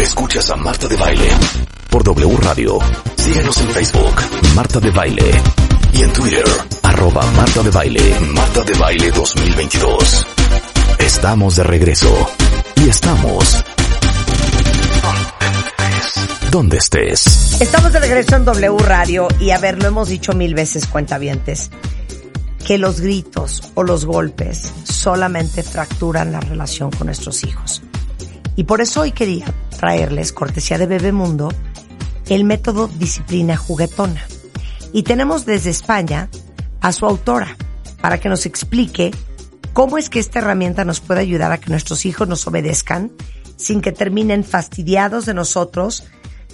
Escuchas a Marta de Baile por W Radio. Síguenos en Facebook, Marta de Baile. Y en Twitter, arroba Marta de Baile, Marta de Baile 2022. Estamos de regreso. Y estamos... Donde estés. Estamos de regreso en W Radio y a ver, lo hemos dicho mil veces, cuentavientes, que los gritos o los golpes solamente fracturan la relación con nuestros hijos. Y por eso hoy quería traerles, cortesía de Bebemundo, el método disciplina juguetona. Y tenemos desde España a su autora para que nos explique cómo es que esta herramienta nos puede ayudar a que nuestros hijos nos obedezcan sin que terminen fastidiados de nosotros,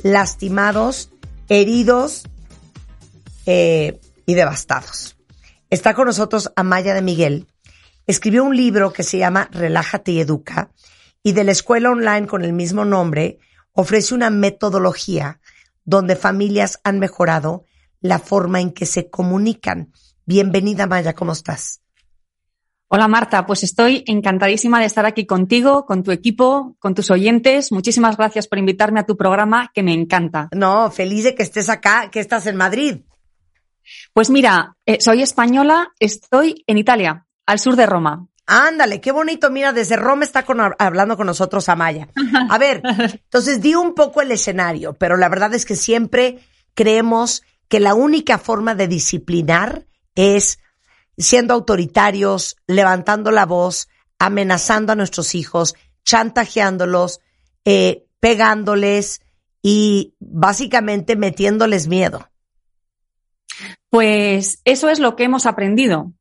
lastimados, heridos eh, y devastados. Está con nosotros Amaya de Miguel. Escribió un libro que se llama Relájate y Educa y de la escuela online con el mismo nombre ofrece una metodología donde familias han mejorado la forma en que se comunican. Bienvenida Maya, ¿cómo estás? Hola Marta, pues estoy encantadísima de estar aquí contigo, con tu equipo, con tus oyentes. Muchísimas gracias por invitarme a tu programa que me encanta. No, feliz de que estés acá, que estás en Madrid. Pues mira, eh, soy española, estoy en Italia, al sur de Roma. Ándale, qué bonito. Mira, desde Roma está hablando con nosotros Amaya. A ver, entonces di un poco el escenario, pero la verdad es que siempre creemos que la única forma de disciplinar es siendo autoritarios, levantando la voz, amenazando a nuestros hijos, chantajeándolos, eh, pegándoles y básicamente metiéndoles miedo. Pues eso es lo que hemos aprendido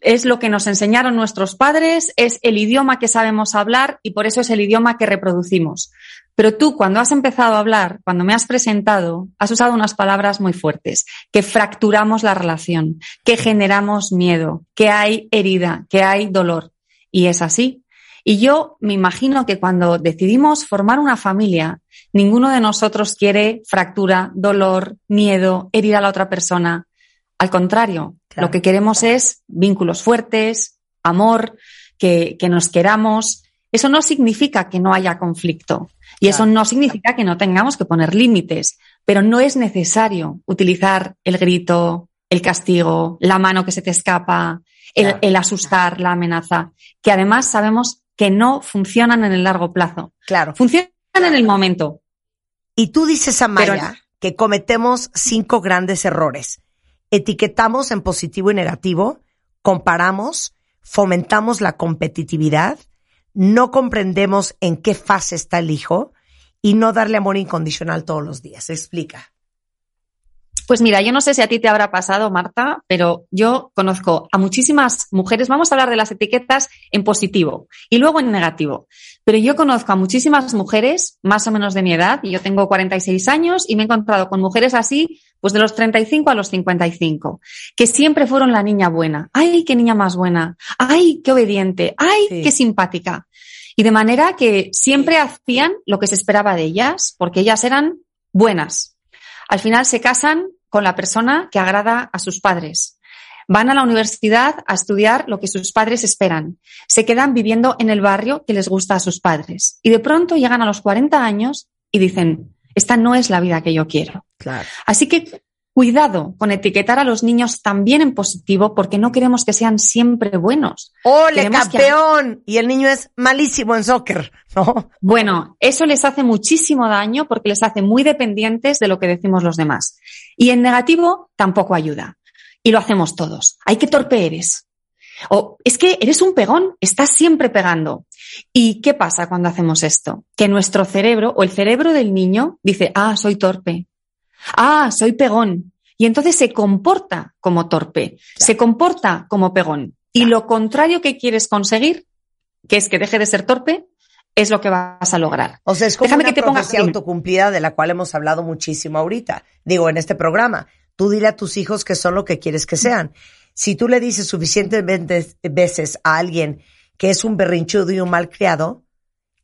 es lo que nos enseñaron nuestros padres, es el idioma que sabemos hablar y por eso es el idioma que reproducimos. Pero tú, cuando has empezado a hablar, cuando me has presentado, has usado unas palabras muy fuertes, que fracturamos la relación, que generamos miedo, que hay herida, que hay dolor. Y es así. Y yo me imagino que cuando decidimos formar una familia, ninguno de nosotros quiere fractura, dolor, miedo, herir a la otra persona. Al contrario, lo que queremos es vínculos fuertes, amor, que, que, nos queramos. Eso no significa que no haya conflicto y eso no significa que no tengamos que poner límites, pero no es necesario utilizar el grito, el castigo, la mano que se te escapa, el, el asustar, la amenaza, que además sabemos que no funcionan en el largo plazo. Claro. Funcionan en el momento. Y tú dices, Amaya, Pero... que cometemos cinco grandes errores etiquetamos en positivo y negativo, comparamos, fomentamos la competitividad, no comprendemos en qué fase está el hijo y no darle amor incondicional todos los días. Explica. Pues mira, yo no sé si a ti te habrá pasado, Marta, pero yo conozco a muchísimas mujeres, vamos a hablar de las etiquetas en positivo y luego en negativo, pero yo conozco a muchísimas mujeres, más o menos de mi edad, y yo tengo 46 años y me he encontrado con mujeres así, pues de los 35 a los 55, que siempre fueron la niña buena. ¡Ay, qué niña más buena! ¡Ay, qué obediente! ¡Ay, sí. qué simpática! Y de manera que siempre hacían lo que se esperaba de ellas, porque ellas eran buenas. Al final se casan con la persona que agrada a sus padres. Van a la universidad a estudiar lo que sus padres esperan. Se quedan viviendo en el barrio que les gusta a sus padres. Y de pronto llegan a los 40 años y dicen, esta no es la vida que yo quiero. Claro. Así que cuidado con etiquetar a los niños también en positivo porque no queremos que sean siempre buenos. ¡Ole, queremos campeón! Que... Y el niño es malísimo en soccer, ¿no? Bueno, eso les hace muchísimo daño porque les hace muy dependientes de lo que decimos los demás. Y en negativo tampoco ayuda. Y lo hacemos todos. ¡Ay, qué torpe eres! O es que eres un pegón, estás siempre pegando. ¿Y qué pasa cuando hacemos esto? Que nuestro cerebro o el cerebro del niño dice, ah, soy torpe, Ah, soy pegón. Y entonces se comporta como torpe, claro. se comporta como pegón. Y lo contrario que quieres conseguir, que es que deje de ser torpe, es lo que vas a lograr. O sea, es como Déjame una que te profecía autocumplida de la cual hemos hablado muchísimo ahorita. Digo, en este programa. Tú dile a tus hijos que son lo que quieres que sean. Si tú le dices suficientemente veces a alguien que es un berrinchudo y un mal criado,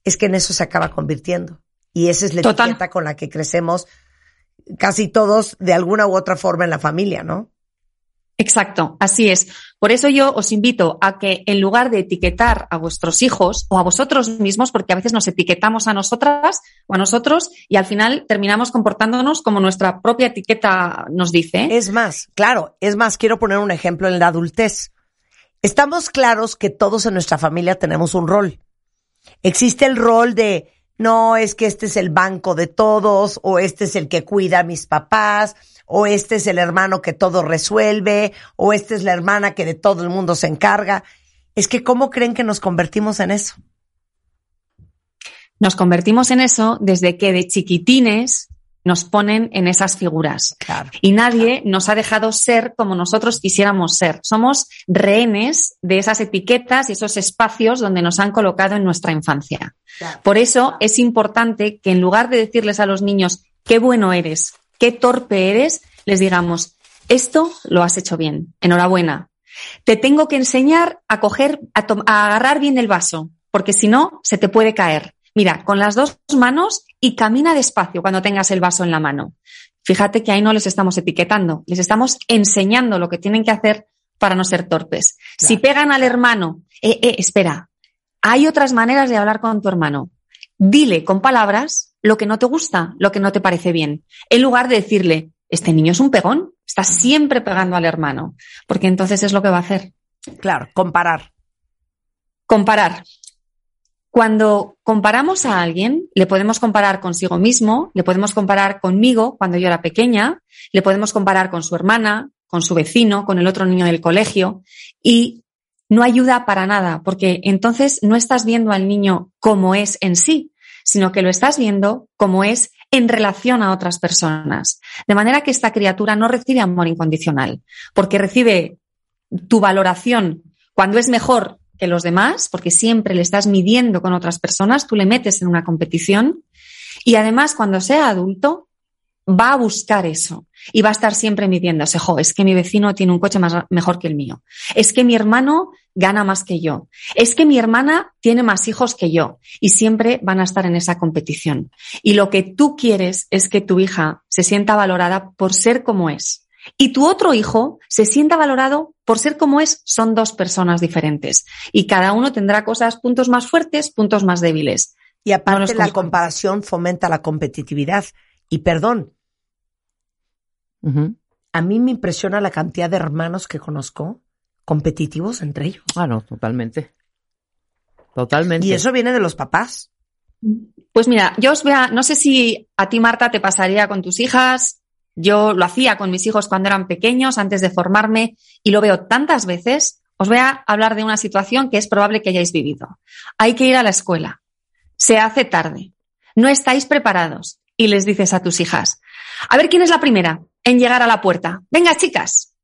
es que en eso se acaba convirtiendo. Y esa es la Total. etiqueta con la que crecemos casi todos de alguna u otra forma en la familia, ¿no? Exacto, así es. Por eso yo os invito a que en lugar de etiquetar a vuestros hijos o a vosotros mismos, porque a veces nos etiquetamos a nosotras o a nosotros y al final terminamos comportándonos como nuestra propia etiqueta nos dice. Es más, claro, es más, quiero poner un ejemplo en la adultez. Estamos claros que todos en nuestra familia tenemos un rol. Existe el rol de, no, es que este es el banco de todos, o este es el que cuida a mis papás, o este es el hermano que todo resuelve, o esta es la hermana que de todo el mundo se encarga. Es que, ¿cómo creen que nos convertimos en eso? Nos convertimos en eso desde que de chiquitines nos ponen en esas figuras. Claro. Y nadie nos ha dejado ser como nosotros quisiéramos ser. Somos rehenes de esas etiquetas y esos espacios donde nos han colocado en nuestra infancia. Claro. Por eso es importante que en lugar de decirles a los niños, qué bueno eres, qué torpe eres, les digamos, esto lo has hecho bien, enhorabuena. Te tengo que enseñar a coger, a, a agarrar bien el vaso, porque si no, se te puede caer. Mira, con las dos manos y camina despacio cuando tengas el vaso en la mano. Fíjate que ahí no les estamos etiquetando, les estamos enseñando lo que tienen que hacer para no ser torpes. Claro. Si pegan al hermano, eh, eh, espera, hay otras maneras de hablar con tu hermano. Dile con palabras lo que no te gusta, lo que no te parece bien, en lugar de decirle, este niño es un pegón, está siempre pegando al hermano, porque entonces es lo que va a hacer. Claro, comparar. Comparar. Cuando comparamos a alguien, le podemos comparar consigo mismo, le podemos comparar conmigo cuando yo era pequeña, le podemos comparar con su hermana, con su vecino, con el otro niño del colegio y no ayuda para nada porque entonces no estás viendo al niño como es en sí, sino que lo estás viendo como es en relación a otras personas. De manera que esta criatura no recibe amor incondicional porque recibe tu valoración cuando es mejor los demás, porque siempre le estás midiendo con otras personas, tú le metes en una competición y además cuando sea adulto va a buscar eso y va a estar siempre midiéndose, jo, es que mi vecino tiene un coche más, mejor que el mío, es que mi hermano gana más que yo, es que mi hermana tiene más hijos que yo y siempre van a estar en esa competición. Y lo que tú quieres es que tu hija se sienta valorada por ser como es y tu otro hijo se sienta valorado por ser como es, son dos personas diferentes. Y cada uno tendrá cosas, puntos más fuertes, puntos más débiles. Y aparte no la comparación fomenta la competitividad. Y perdón, uh -huh. a mí me impresiona la cantidad de hermanos que conozco competitivos entre ellos. Ah, no, totalmente. Totalmente. Y eso viene de los papás. Pues mira, yo os voy a, no sé si a ti, Marta, te pasaría con tus hijas, yo lo hacía con mis hijos cuando eran pequeños, antes de formarme, y lo veo tantas veces. Os voy a hablar de una situación que es probable que hayáis vivido. Hay que ir a la escuela. Se hace tarde. No estáis preparados. Y les dices a tus hijas, a ver quién es la primera en llegar a la puerta. Venga, chicas.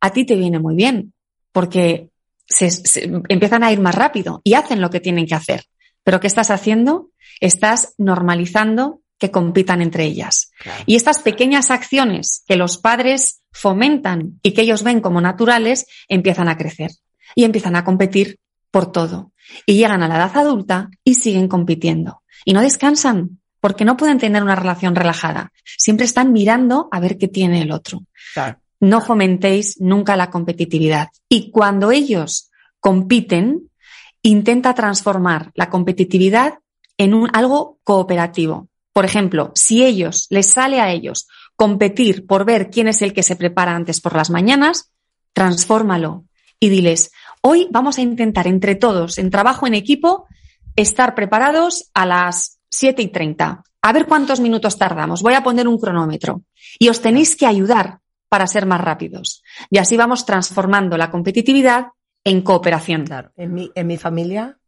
A ti te viene muy bien, porque se, se, empiezan a ir más rápido y hacen lo que tienen que hacer. Pero ¿qué estás haciendo? Estás normalizando que compitan entre ellas. Claro. Y estas pequeñas acciones que los padres fomentan y que ellos ven como naturales empiezan a crecer y empiezan a competir por todo. Y llegan a la edad adulta y siguen compitiendo. Y no descansan porque no pueden tener una relación relajada. Siempre están mirando a ver qué tiene el otro. Claro. No fomentéis nunca la competitividad. Y cuando ellos compiten, intenta transformar la competitividad en un, algo cooperativo. Por ejemplo, si ellos, les sale a ellos competir por ver quién es el que se prepara antes por las mañanas, transfórmalo y diles, hoy vamos a intentar entre todos, en trabajo en equipo, estar preparados a las 7 y 30. A ver cuántos minutos tardamos. Voy a poner un cronómetro. Y os tenéis que ayudar para ser más rápidos. Y así vamos transformando la competitividad en cooperación. Claro. En mi, en mi familia,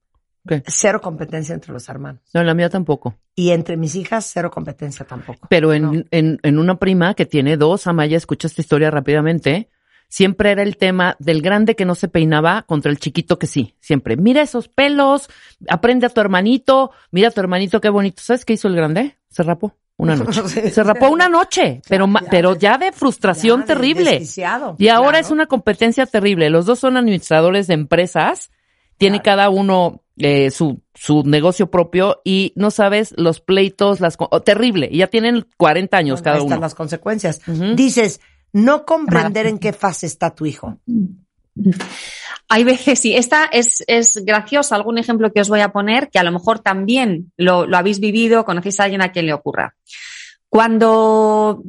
Cero competencia entre los hermanos. No, la mía tampoco. Y entre mis hijas, cero competencia tampoco. Pero en, No. en, en una prima que tiene dos, Amaya, escucha esta historia rápidamente. Siempre era el tema del grande que no se peinaba contra el chiquito que sí. Siempre. Mira esos pelos, aprende a tu hermanito, mira a tu hermanito qué bonito. ¿Sabes qué hizo el grande? Se rapó una noche. Se rapó una noche, pero, ya. pero ya de frustración Ya, terrible. Y ahora es una competencia terrible. Los dos son administradores de empresas. Tiene Claro. cada uno eh, su, su negocio propio y no sabes los pleitos, las oh, terrible. Y ya tienen 40 años Bueno, cada ahí están uno. las consecuencias. Dices, no comprender en qué fase está tu hijo. Hay veces, sí, esta es, es graciosa, algún ejemplo que os voy a poner, que a lo mejor también lo, lo habéis vivido, conocéis a alguien a quien le ocurra. Cuando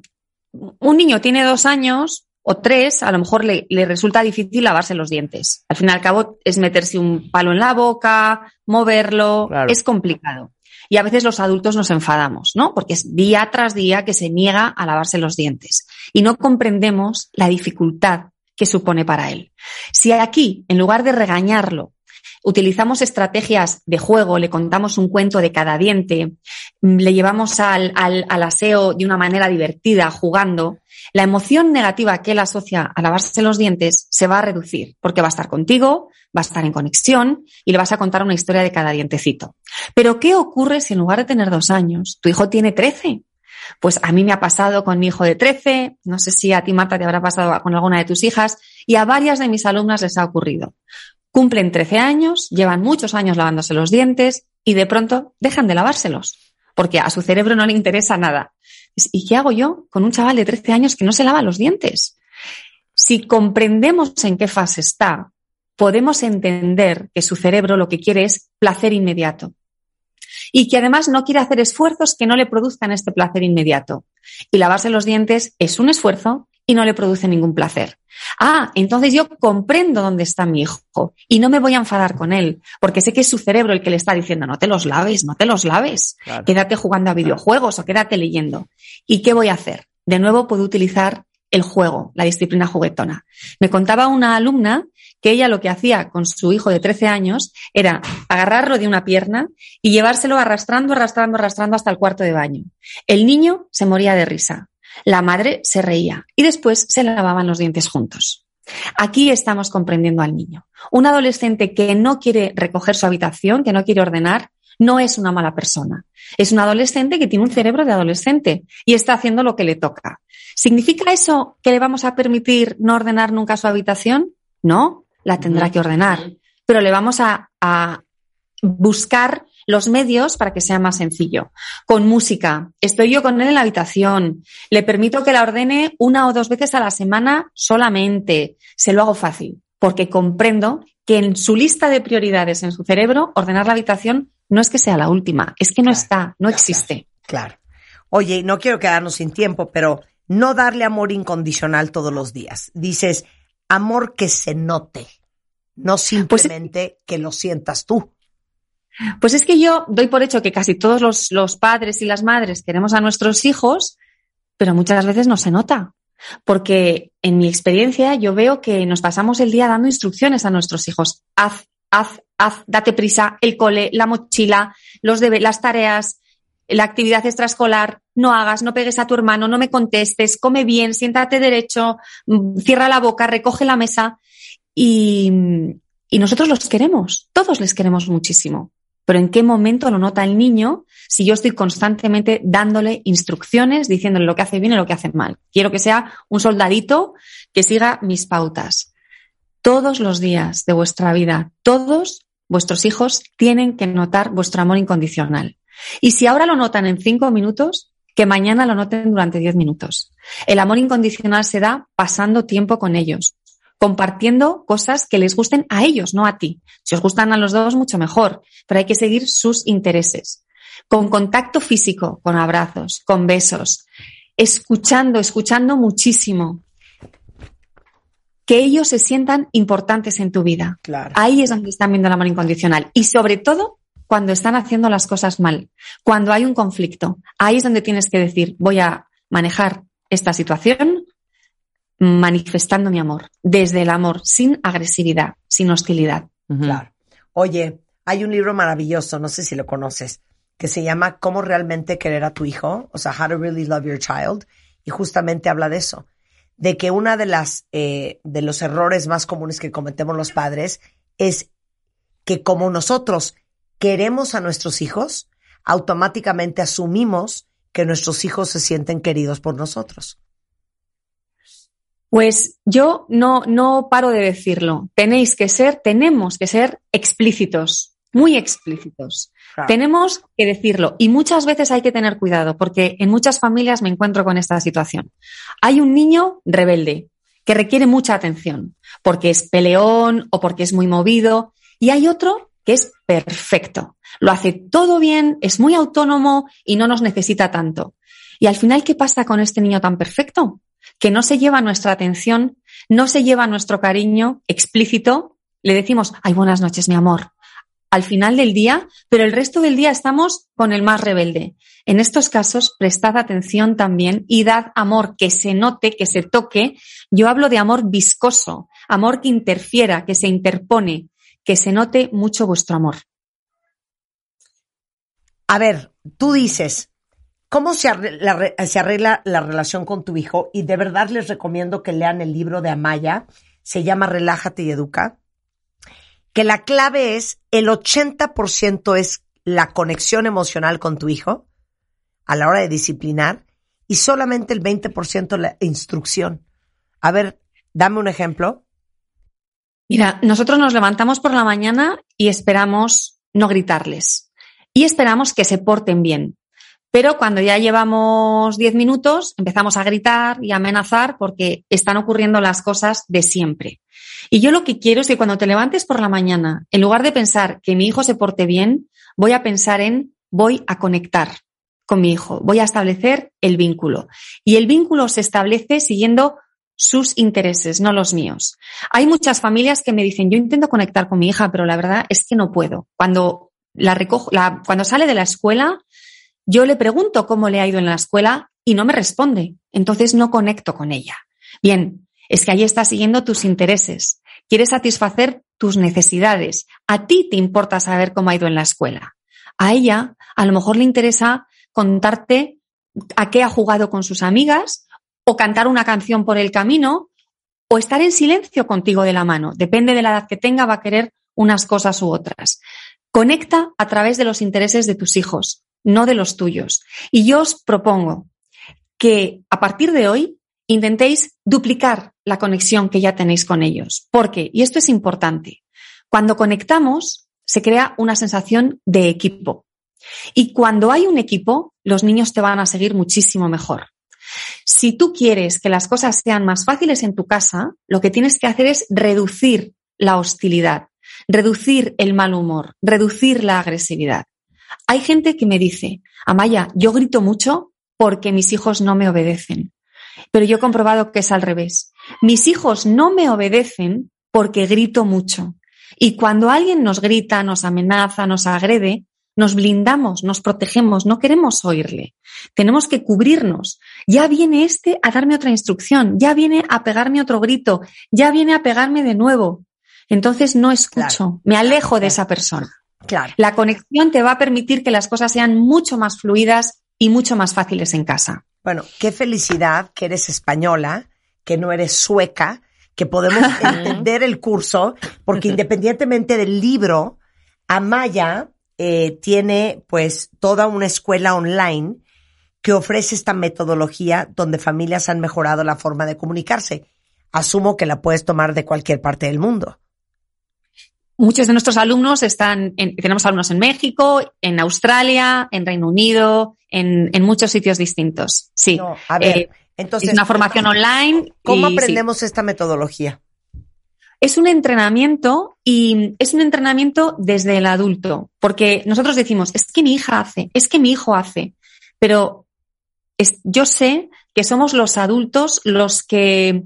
un niño tiene dos años o tres, a lo mejor le, le, resulta difícil lavarse los dientes. Al fin y al cabo es meterse un palo en la boca, moverlo, claro. es complicado. Y a veces los adultos nos enfadamos, ¿no? Porque es día tras día que se niega a lavarse los dientes y no comprendemos la dificultad que supone para él. Si aquí, en lugar de regañarlo, utilizamos estrategias de juego, le contamos un cuento de cada diente, le llevamos al, aseo de una manera divertida, jugando, la emoción negativa que él asocia a lavarse los dientes se va a reducir, porque va a estar contigo, va a estar en conexión y le vas a contar una historia de cada dientecito. Pero ¿qué ocurre si en lugar de tener dos años, tu hijo tiene trece? Pues a mí me ha pasado con mi hijo de 13, no sé si a ti, Marta, te habrá pasado con alguna de tus hijas, y a varias de mis alumnas les ha ocurrido. Cumplen 13 años, llevan muchos años lavándose los dientes y de pronto dejan de lavárselos, porque a su cerebro no le interesa nada. ¿Y qué hago yo con un chaval de 13 años que no se lava los dientes? Si comprendemos en qué fase está, podemos entender que su cerebro lo que quiere es placer inmediato y que además no quiere hacer esfuerzos que no le produzcan este placer inmediato. Y lavarse los dientes es un esfuerzo y no le produce ningún placer. Ah, entonces yo comprendo dónde está mi hijo y no me voy a enfadar con él, porque sé que es su cerebro el que le está diciendo, no te los laves, no te los laves, claro. quédate jugando a videojuegos o quédate leyendo. ¿Y qué voy a hacer? De nuevo puedo utilizar el juego, la disciplina juguetona. Me contaba una alumna que ella lo que hacía con su hijo de 13 años era agarrarlo de una pierna y llevárselo arrastrando, arrastrando, arrastrando hasta el cuarto de baño. El niño se moría de risa. La madre se reía y después se lavaban los dientes juntos. Aquí estamos comprendiendo al niño. Un adolescente que no quiere recoger su habitación, que no quiere ordenar, no es una mala persona. Es un adolescente que tiene un cerebro de adolescente y está haciendo lo que le toca. ¿Significa eso que le vamos a permitir no ordenar nunca su habitación? No, la tendrá que ordenar. Pero le vamos a, a buscar los medios para que sea más sencillo. Con música, estoy yo con él en la habitación, le permito que la ordene una o dos veces a la semana solamente, se lo hago fácil, porque comprendo que en su lista de prioridades en su cerebro, ordenar la habitación no es que sea la última, es que no claro, está, no existe. Claro. Oye, no quiero quedarnos sin tiempo, pero no darle amor incondicional todos los días. Dices, amor que se note, no simplemente pues, que lo sientas tú. Pues es que yo doy por hecho que casi todos los, los, padres y las madres queremos a nuestros hijos, pero muchas veces no se nota. Porque en mi experiencia yo veo que nos pasamos el día dando instrucciones a nuestros hijos. Haz, haz, haz, date prisa, el cole, la mochila, las tareas, la actividad extraescolar, no hagas, no pegues a tu hermano, no me contestes, come bien, siéntate derecho, cierra la boca, recoge la mesa. Y nosotros los queremos, todos les queremos muchísimo. Pero ¿en qué momento lo nota el niño si yo estoy constantemente dándole instrucciones, diciéndole lo que hace bien y lo que hace mal? Quiero que sea un soldadito que siga mis pautas. Todos los días de vuestra vida, todos vuestros hijos tienen que notar vuestro amor incondicional. Y si ahora lo notan en cinco minutos, que mañana lo noten durante diez minutos. El amor incondicional se da pasando tiempo con ellos, compartiendo cosas que les gusten a ellos, no a ti. Si os gustan a los dos, mucho mejor, pero hay que seguir sus intereses. Con contacto físico, con abrazos, con besos, escuchando, escuchando muchísimo. Que ellos se sientan importantes en tu vida. Claro. Ahí es donde están viendo el amor incondicional. Y sobre todo, cuando están haciendo las cosas mal, cuando hay un conflicto. Ahí es donde tienes que decir, voy a manejar esta situación manifestando mi amor, desde el amor, sin agresividad, sin hostilidad. Claro. Oye, hay un libro maravilloso, no sé si lo conoces, que se llama Cómo realmente querer a tu hijo, o sea, How to Really Love Your Child, y justamente habla de eso, de que una de las eh, de los errores más comunes que cometemos los padres es que como nosotros queremos a nuestros hijos, automáticamente asumimos que nuestros hijos se sienten queridos por nosotros. Pues yo no, no paro de decirlo. Tenéis que ser, tenemos que ser explícitos, muy explícitos. Claro. Tenemos que decirlo y muchas veces hay que tener cuidado porque en muchas familias me encuentro con esta situación. Hay un niño rebelde que requiere mucha atención, porque es peleón o porque es muy movido, y hay otro que es perfecto. Lo hace todo bien, es muy autónomo y no nos necesita tanto. Y al final, ¿qué pasa con este niño tan perfecto? Que no se lleva nuestra atención, no se lleva nuestro cariño explícito. Le decimos, ay, buenas noches, mi amor, al final del día, pero el resto del día estamos con el más rebelde. En estos casos, prestad atención también y dad amor que se note, que se toque. Yo hablo de amor viscoso, amor que interfiera, que se interpone, que se note mucho vuestro amor. A ver, tú dices, ¿cómo se arregla, la relación con tu hijo? Y de verdad les recomiendo que lean el libro de Amaya, se llama Relájate y Educa, que la clave es, el 80% es la conexión emocional con tu hijo a la hora de disciplinar y solamente el 20% la instrucción. A ver, dame un ejemplo. Mira, nosotros nos levantamos por la mañana y esperamos no gritarles y esperamos que se porten bien. Pero cuando ya llevamos 10 minutos, empezamos a gritar y a amenazar porque están ocurriendo las cosas de siempre. Y yo lo que quiero es que cuando te levantes por la mañana, en lugar de pensar que mi hijo se porte bien, voy a pensar en voy a conectar con mi hijo, voy a establecer el vínculo. Y el vínculo se establece siguiendo sus intereses, no los míos. Hay muchas familias que me dicen, yo intento conectar con mi hija, pero la verdad es que no puedo. Cuando la recojo, cuando sale de la escuela, yo le pregunto cómo le ha ido en la escuela y no me responde. Entonces no conecto con ella. Bien, es que ahí está siguiendo tus intereses. Quiere satisfacer tus necesidades. A ti te importa saber cómo ha ido en la escuela. A ella, a lo mejor le interesa contarte a qué ha jugado con sus amigas o cantar una canción por el camino o estar en silencio contigo de la mano. Depende de la edad que tenga, va a querer unas cosas u otras. Conecta a través de los intereses de tus hijos, no de los tuyos. Y yo os propongo que a partir de hoy intentéis duplicar la conexión que ya tenéis con ellos. Porque, y esto es importante, cuando conectamos se crea una sensación de equipo. Y cuando hay un equipo, los niños te van a seguir muchísimo mejor. Si tú quieres que las cosas sean más fáciles en tu casa, lo que tienes que hacer es reducir la hostilidad, reducir el mal humor, reducir la agresividad. Hay gente que me dice, Amaya, yo grito mucho porque mis hijos no me obedecen. Pero yo he comprobado que es al revés. Mis hijos no me obedecen porque grito mucho. Y cuando alguien nos grita, nos amenaza, nos agrede, nos blindamos, nos protegemos, no queremos oírle. Tenemos que cubrirnos. Ya viene este a darme otra instrucción, ya viene a pegarme otro grito, ya viene a pegarme de nuevo. Entonces no escucho, me alejo de esa persona. Claro. La conexión te va a permitir que las cosas sean mucho más fluidas y mucho más fáciles en casa. Bueno, qué felicidad que eres española, que no eres sueca, que podemos entender el curso, porque independientemente del libro, Amaya eh, tiene pues toda una escuela online que ofrece esta metodología donde familias han mejorado la forma de comunicarse. Asumo que la puedes tomar de cualquier parte del mundo. Muchos de nuestros alumnos están, tenemos alumnos en México, en Australia, en Reino Unido, en, muchos sitios distintos. Sí. a ver, eh, entonces. Es una formación online. ¿Cómo aprendemos esta metodología? Es un entrenamiento y es un entrenamiento desde el adulto, porque nosotros decimos, es que mi hija hace, es que mi hijo hace, pero yo sé que somos los adultos los que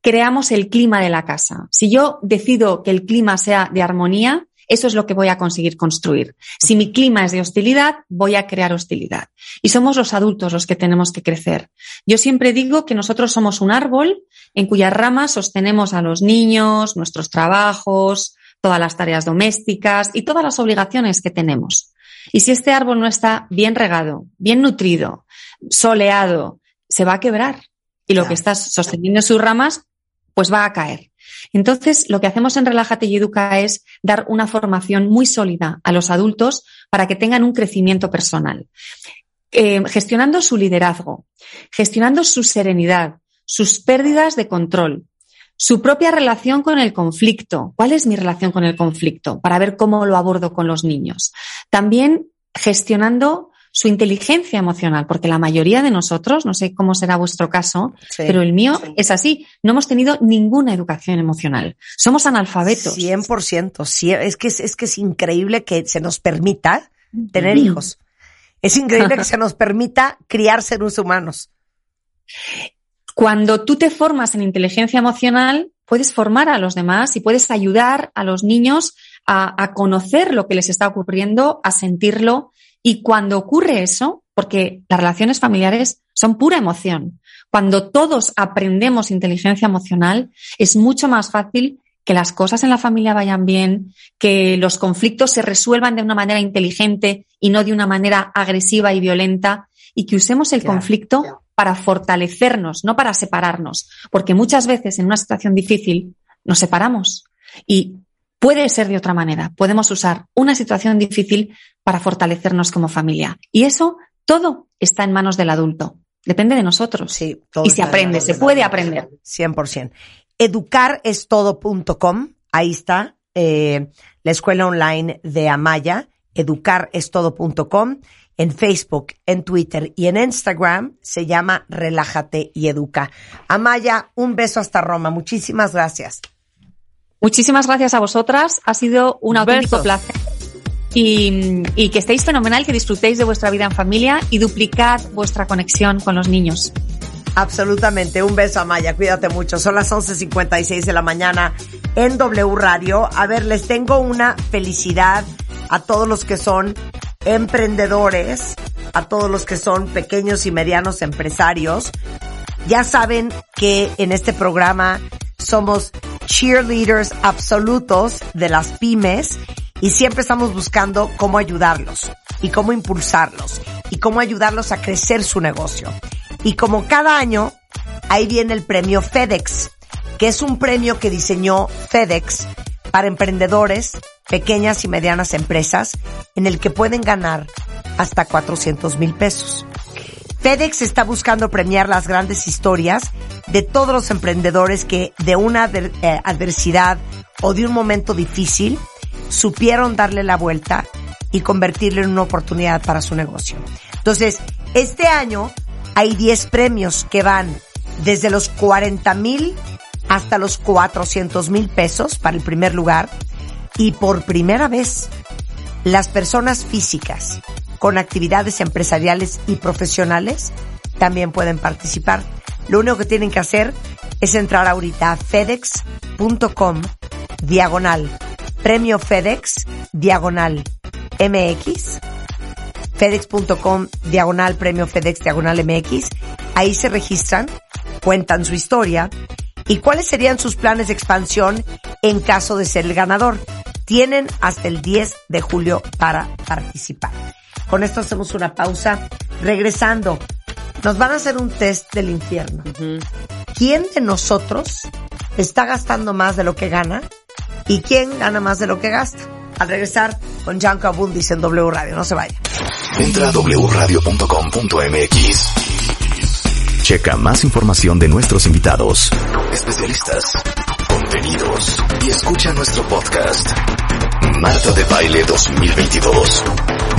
creamos el clima de la casa. Si yo decido que el clima sea de armonía, eso es lo que voy a conseguir construir. Si mi clima es de hostilidad, voy a crear hostilidad. Y somos los adultos los que tenemos que crecer. Yo siempre digo que nosotros somos un árbol en cuyas ramas sostenemos a los niños, nuestros trabajos, todas las tareas domésticas y todas las obligaciones que tenemos. Y si este árbol no está bien regado, bien nutrido, soleado, se va a quebrar. Y lo que estás sosteniendo en sus ramas, pues va a caer. Entonces, lo que hacemos en Relájate y Educa es dar una formación muy sólida a los adultos para que tengan un crecimiento personal. Eh, gestionando su liderazgo, gestionando su serenidad, sus pérdidas de control, su propia relación con el conflicto. ¿Cuál es mi relación con el conflicto? Para ver cómo lo abordo con los niños. También gestionando su inteligencia emocional, porque la mayoría de nosotros, no sé cómo será vuestro caso, pero el mío es así, no hemos tenido ninguna educación emocional. Somos analfabetos. 100%. Sí, es que es, que es increíble que se nos permita tener hijos. Es increíble que se nos permita criar seres humanos. Cuando tú te formas en inteligencia emocional, puedes formar a los demás y puedes ayudar a los niños a, conocer lo que les está ocurriendo, a sentirlo. Y cuando ocurre eso, porque las relaciones familiares son pura emoción, cuando todos aprendemos inteligencia emocional, es mucho más fácil que las cosas en la familia vayan bien, que los conflictos se resuelvan de una manera inteligente y no de una manera agresiva y violenta, y que usemos el conflicto para fortalecernos, no para separarnos, porque muchas veces en una situación difícil nos separamos. Y puede ser de otra manera. Podemos usar una situación difícil para fortalecernos como familia. Y eso todo está en manos del adulto. Depende de nosotros. Sí, todo y se aprende, se puede aprender. 100%. Educarestodo.com, ahí está eh, la escuela online de Amaya, educarestodo.com en Facebook, en Twitter y en Instagram se llama Relájate y Educa. Amaya, un beso hasta Roma. Muchísimas gracias. Muchísimas gracias a vosotras. Ha sido un auténtico placer. Y, y, que estéis fenomenal, que disfrutéis de vuestra vida en familia y duplicad vuestra conexión con los niños. Absolutamente. Un beso, Amaya. Cuídate mucho. Son las 11.56 de la mañana en W Radio. A ver, les tengo una felicidad a todos los que son emprendedores, a todos los que son pequeños y medianos empresarios. Ya saben que en este programa somos cheerleaders absolutos de las pymes y siempre estamos buscando cómo ayudarlos y cómo impulsarlos y cómo ayudarlos a crecer su negocio. Y como cada año, ahí viene el premio FedEx, que es un premio que diseñó FedEx para emprendedores, pequeñas y medianas empresas, en el que pueden ganar hasta 400 mil pesos. FedEx está buscando premiar las grandes historias de todos los emprendedores que de una eh, adversidad o de un momento difícil supieron darle la vuelta y convertirlo en una oportunidad para su negocio. Entonces, este año hay 10 premios que van desde los 40 mil hasta los 400 mil pesos para el primer lugar y por primera vez las personas físicas con actividades empresariales y profesionales también pueden participar. Lo único que tienen que hacer es entrar ahorita a fedex.com diagonal premio FedEx diagonal MX fedex.com diagonal premio FedEx diagonal MX. Ahí se registran, cuentan su historia y cuáles serían sus planes de expansión en caso de ser el ganador. Tienen hasta el 10 de julio para participar. Con esto hacemos una pausa. Regresando, nos van a hacer un test del infierno. ¿Quién de nosotros está gastando más de lo que gana? ¿Y quién gana más de lo que gasta? Al regresar con Gianco Abundis en W Radio. No se vaya. Entra a wradio.com.mx Checa más información de nuestros invitados, especialistas, contenidos y escucha nuestro podcast. Marta de Baile 2022.